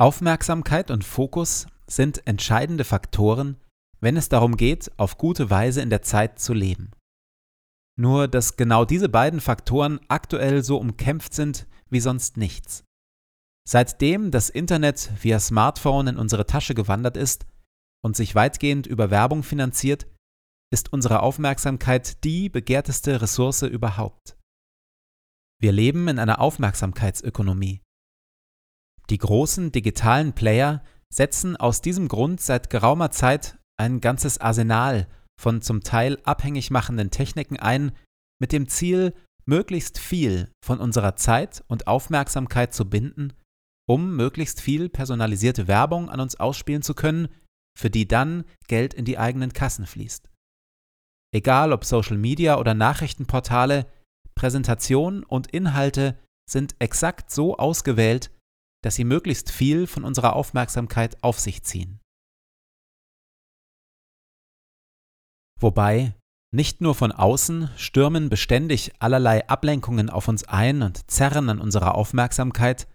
Aufmerksamkeit und Fokus sind entscheidende Faktoren, wenn es darum geht, auf gute Weise in der Zeit zu leben. Nur dass genau diese beiden Faktoren aktuell so umkämpft sind wie sonst nichts. Seitdem das Internet via Smartphone in unsere Tasche gewandert ist und sich weitgehend über Werbung finanziert, ist unsere Aufmerksamkeit die begehrteste Ressource überhaupt. Wir leben in einer Aufmerksamkeitsökonomie. Die großen digitalen Player setzen aus diesem Grund seit geraumer Zeit ein ganzes Arsenal von zum Teil abhängig machenden Techniken ein, mit dem Ziel, möglichst viel von unserer Zeit und Aufmerksamkeit zu binden, um möglichst viel personalisierte Werbung an uns ausspielen zu können, für die dann Geld in die eigenen Kassen fließt. Egal ob Social Media oder Nachrichtenportale, Präsentation und Inhalte sind exakt so ausgewählt, dass sie möglichst viel von unserer Aufmerksamkeit auf sich ziehen. Wobei, nicht nur von außen stürmen beständig allerlei Ablenkungen auf uns ein und zerren an unserer Aufmerksamkeit,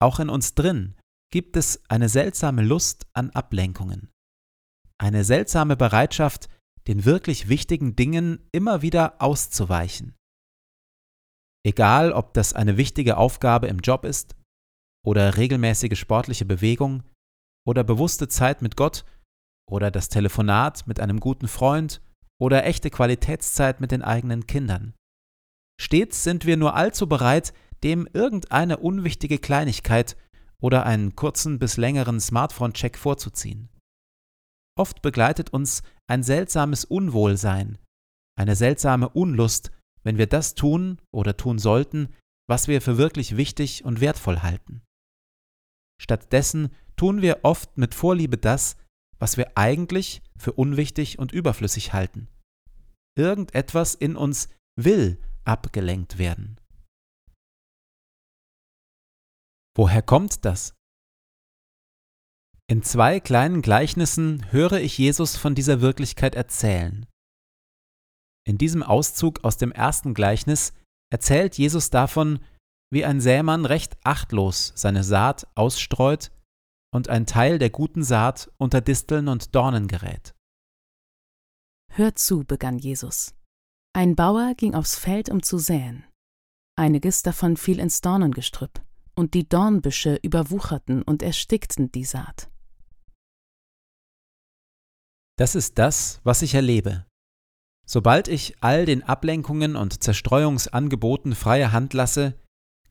auch in uns drin gibt es eine seltsame Lust an Ablenkungen, eine seltsame Bereitschaft, den wirklich wichtigen Dingen immer wieder auszuweichen. Egal, ob das eine wichtige Aufgabe im Job ist oder regelmäßige sportliche Bewegung oder bewusste Zeit mit Gott oder das Telefonat mit einem guten Freund oder echte Qualitätszeit mit den eigenen Kindern. Stets sind wir nur allzu bereit, dem irgendeine unwichtige Kleinigkeit oder einen kurzen bis längeren Smartphone-Check vorzuziehen. Oft begleitet uns ein seltsames Unwohlsein, eine seltsame Unlust, wenn wir das tun oder tun sollten, was wir für wirklich wichtig und wertvoll halten. Stattdessen tun wir oft mit Vorliebe das, was wir eigentlich für unwichtig und überflüssig halten. Irgendetwas in uns will abgelenkt werden. Woher kommt das? In zwei kleinen Gleichnissen höre ich Jesus von dieser Wirklichkeit erzählen. In diesem Auszug aus dem ersten Gleichnis erzählt Jesus davon, wie ein Sämann recht achtlos seine Saat ausstreut und ein Teil der guten Saat unter Disteln und Dornen gerät. Hört zu, begann Jesus. Ein Bauer ging aufs Feld, um zu säen. Einiges davon fiel ins Dornengestrüpp, und die Dornbüsche überwucherten und erstickten die Saat. Das ist das, was ich erlebe. Sobald ich all den Ablenkungen und Zerstreuungsangeboten freie Hand lasse,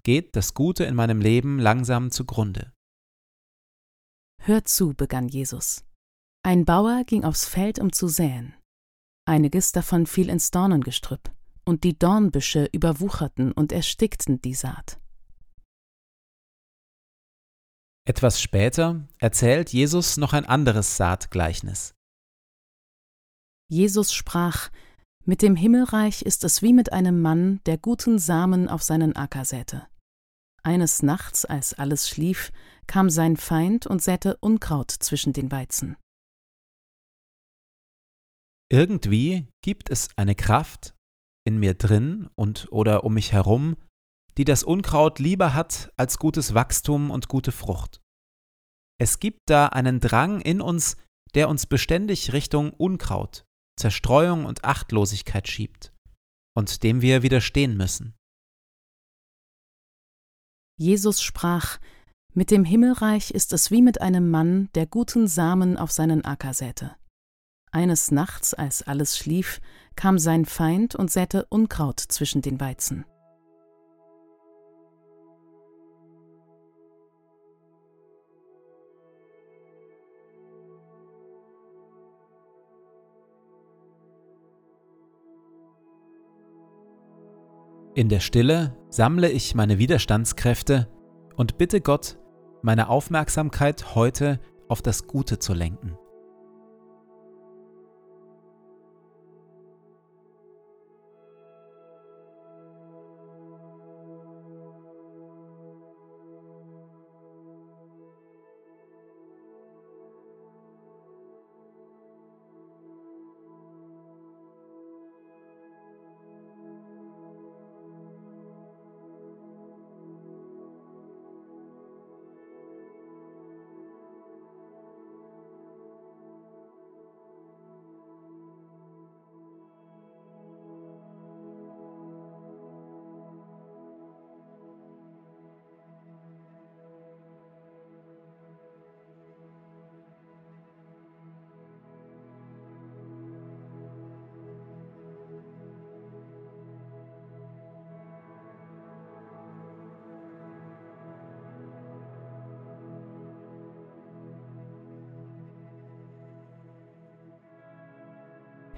geht das Gute in meinem Leben langsam zugrunde. Hört zu, begann Jesus. Ein Bauer ging aufs Feld, um zu säen. Einiges davon fiel ins Dornengestrüpp, und die Dornbüsche überwucherten und erstickten die Saat. Etwas später erzählt Jesus noch ein anderes Saatgleichnis. Jesus sprach, Mit dem Himmelreich ist es wie mit einem Mann, der guten Samen auf seinen Acker säte. Eines Nachts, als alles schlief, kam sein Feind und säte Unkraut zwischen den Weizen. Irgendwie gibt es eine Kraft in mir drin und oder um mich herum, die das Unkraut lieber hat als gutes Wachstum und gute Frucht. Es gibt da einen Drang in uns, der uns beständig Richtung Unkraut, Zerstreuung und Achtlosigkeit schiebt und dem wir widerstehen müssen. Jesus sprach, mit dem Himmelreich ist es wie mit einem Mann, der guten Samen auf seinen Acker säte. Eines Nachts, als alles schlief, kam sein Feind und säte Unkraut zwischen den Weizen. In der Stille sammle ich meine Widerstandskräfte und bitte Gott, meine Aufmerksamkeit heute auf das Gute zu lenken.